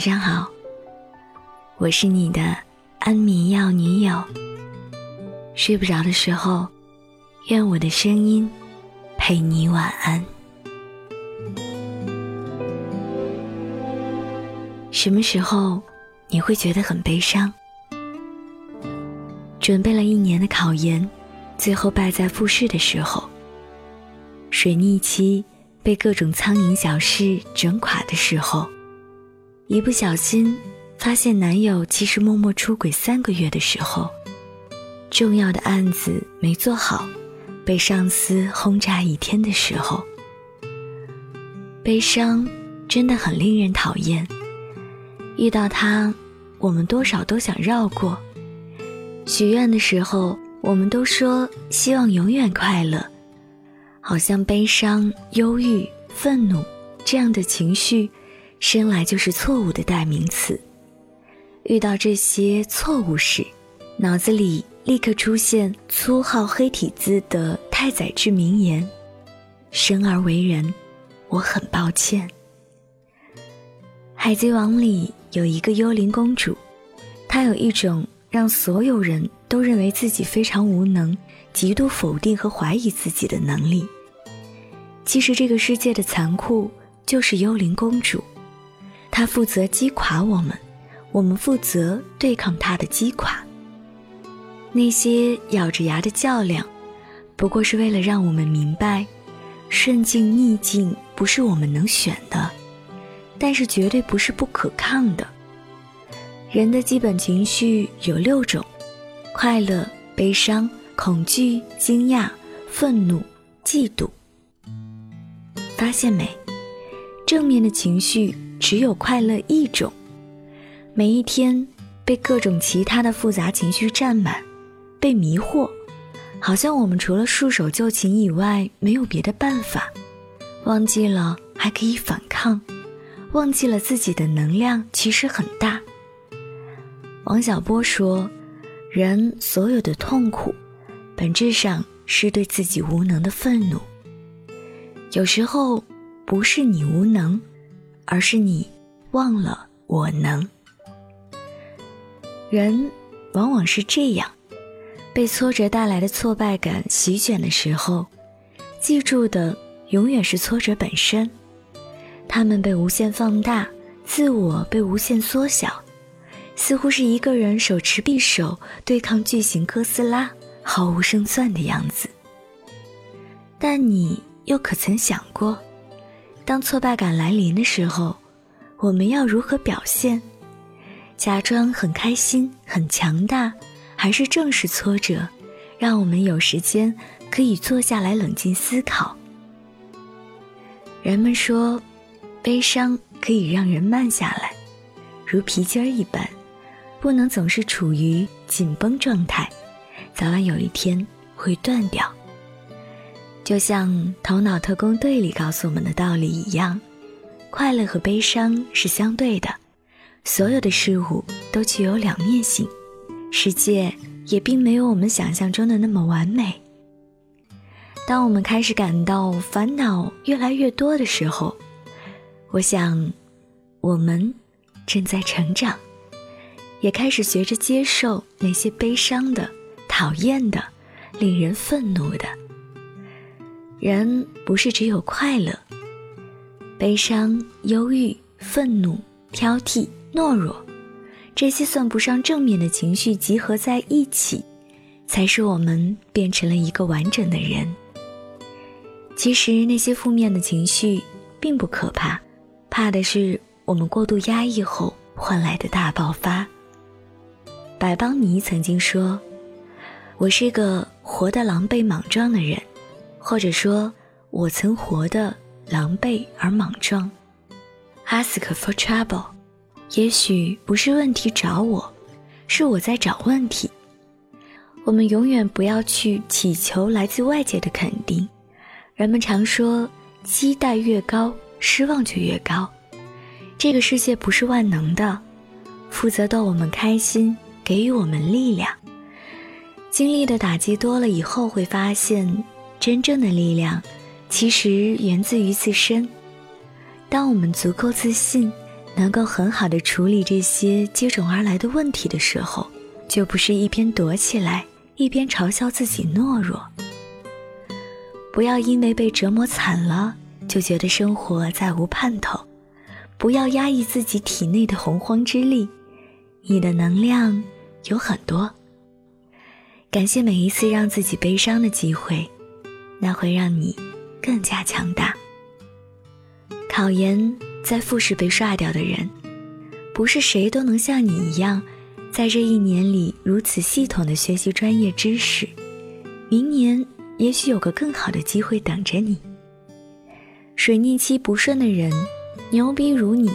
晚上好，我是你的安眠药女友。睡不着的时候，愿我的声音陪你晚安。什么时候你会觉得很悲伤？准备了一年的考研，最后败在复试的时候；水逆期被各种苍蝇小事整垮的时候。一不小心发现男友其实默默出轨三个月的时候，重要的案子没做好，被上司轰炸一天的时候，悲伤真的很令人讨厌。遇到他，我们多少都想绕过。许愿的时候，我们都说希望永远快乐，好像悲伤、忧郁、愤怒这样的情绪。生来就是错误的代名词。遇到这些错误时，脑子里立刻出现粗号黑体字的太宰治名言：“生而为人，我很抱歉。”《海贼王》里有一个幽灵公主，她有一种让所有人都认为自己非常无能、极度否定和怀疑自己的能力。其实，这个世界的残酷就是幽灵公主。他负责击垮我们，我们负责对抗他的击垮。那些咬着牙的较量，不过是为了让我们明白，顺境逆境不是我们能选的，但是绝对不是不可抗的。人的基本情绪有六种：快乐、悲伤、恐惧、惊讶、愤怒、嫉妒。发现没？正面的情绪。只有快乐一种，每一天被各种其他的复杂情绪占满，被迷惑，好像我们除了束手就擒以外没有别的办法，忘记了还可以反抗，忘记了自己的能量其实很大。王小波说：“人所有的痛苦，本质上是对自己无能的愤怒。有时候不是你无能。”而是你忘了我能。人往往是这样，被挫折带来的挫败感席卷的时候，记住的永远是挫折本身。他们被无限放大，自我被无限缩小，似乎是一个人手持匕首对抗巨型哥斯拉，毫无胜算的样子。但你又可曾想过？当挫败感来临的时候，我们要如何表现？假装很开心、很强大，还是正视挫折，让我们有时间可以坐下来冷静思考？人们说，悲伤可以让人慢下来，如皮筋儿一般，不能总是处于紧绷状态，早晚有一天会断掉。就像《头脑特工队》里告诉我们的道理一样，快乐和悲伤是相对的，所有的事物都具有两面性，世界也并没有我们想象中的那么完美。当我们开始感到烦恼越来越多的时候，我想，我们正在成长，也开始学着接受那些悲伤的、讨厌的、令人愤怒的。人不是只有快乐、悲伤、忧郁、愤怒、挑剔、懦弱，这些算不上正面的情绪集合在一起，才使我们变成了一个完整的人。其实那些负面的情绪并不可怕，怕的是我们过度压抑后换来的大爆发。百邦尼曾经说：“我是个活得狼狈莽撞的人。”或者说，我曾活得狼狈而莽撞。Ask for trouble，也许不是问题找我，是我在找问题。我们永远不要去祈求来自外界的肯定。人们常说，期待越高，失望就越高。这个世界不是万能的，负责逗我们开心，给予我们力量。经历的打击多了以后，会发现。真正的力量，其实源自于自身。当我们足够自信，能够很好的处理这些接踵而来的问题的时候，就不是一边躲起来，一边嘲笑自己懦弱。不要因为被折磨惨了，就觉得生活再无盼头。不要压抑自己体内的洪荒之力，你的能量有很多。感谢每一次让自己悲伤的机会，那会让你更加强大。考研在复试被刷掉的人，不是谁都能像你一样，在这一年里如此系统的学习专业知识。明年也许有个更好的机会等着你。水逆期不顺的人。牛逼如你，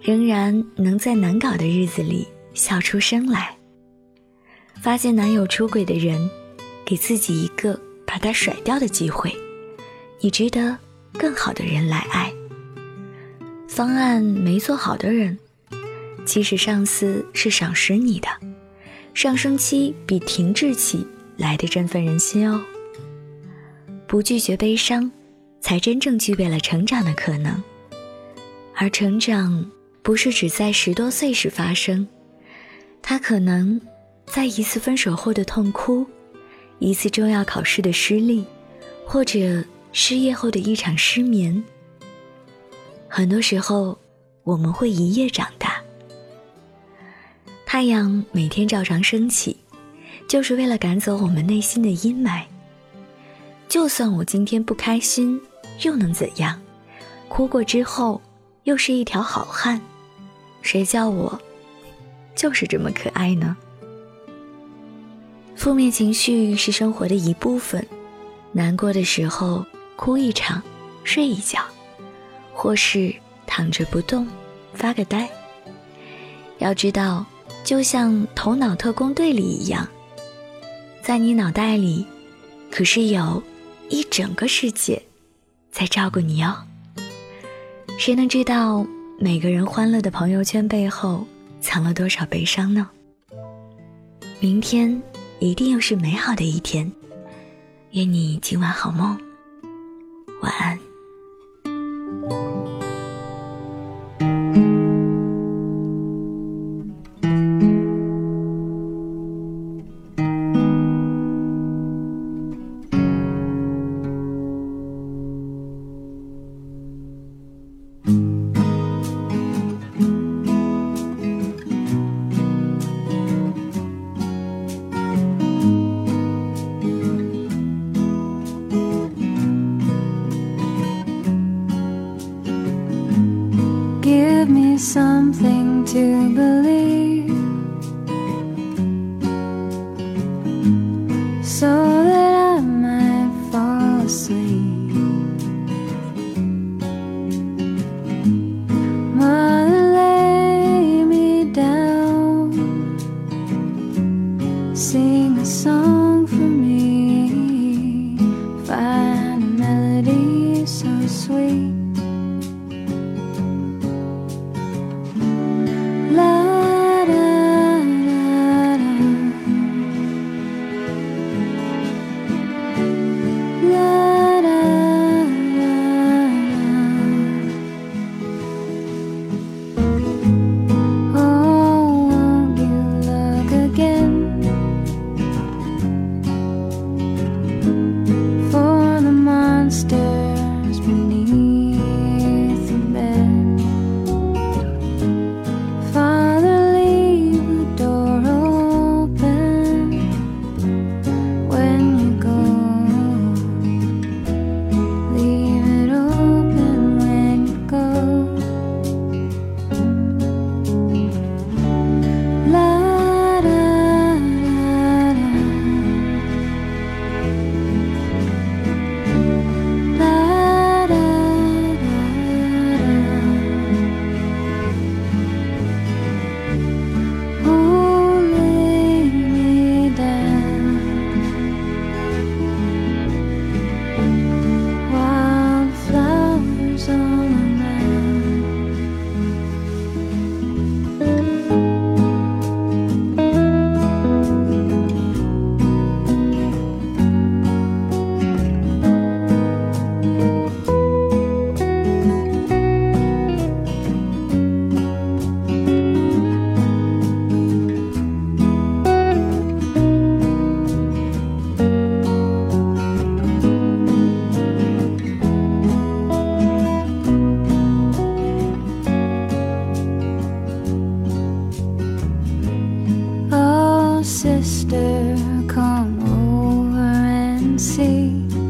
仍然能在难搞的日子里笑出声来。发现男友出轨的人，给自己一个把他甩掉的机会。你值得更好的人来爱。方案没做好的人，其实上司是赏识你的，上升期比停滞期来的振奋人心哦。不拒绝悲伤，才真正具备了成长的可能。而成长不是只在十多岁时发生，它可能在一次分手后的痛哭，一次重要考试的失利，或者失业后的一场失眠。很多时候，我们会一夜长大。太阳每天照常升起，就是为了赶走我们内心的阴霾。就算我今天不开心，又能怎样？哭过之后。又是一条好汉，谁叫我就是这么可爱呢？负面情绪是生活的一部分，难过的时候哭一场，睡一觉，或是躺着不动，发个呆。要知道，就像《头脑特工队》里一样，在你脑袋里，可是有一整个世界在照顾你哦。谁能知道每个人欢乐的朋友圈背后藏了多少悲伤呢？明天一定又是美好的一天，愿你今晚好梦，晚安。Amen. see.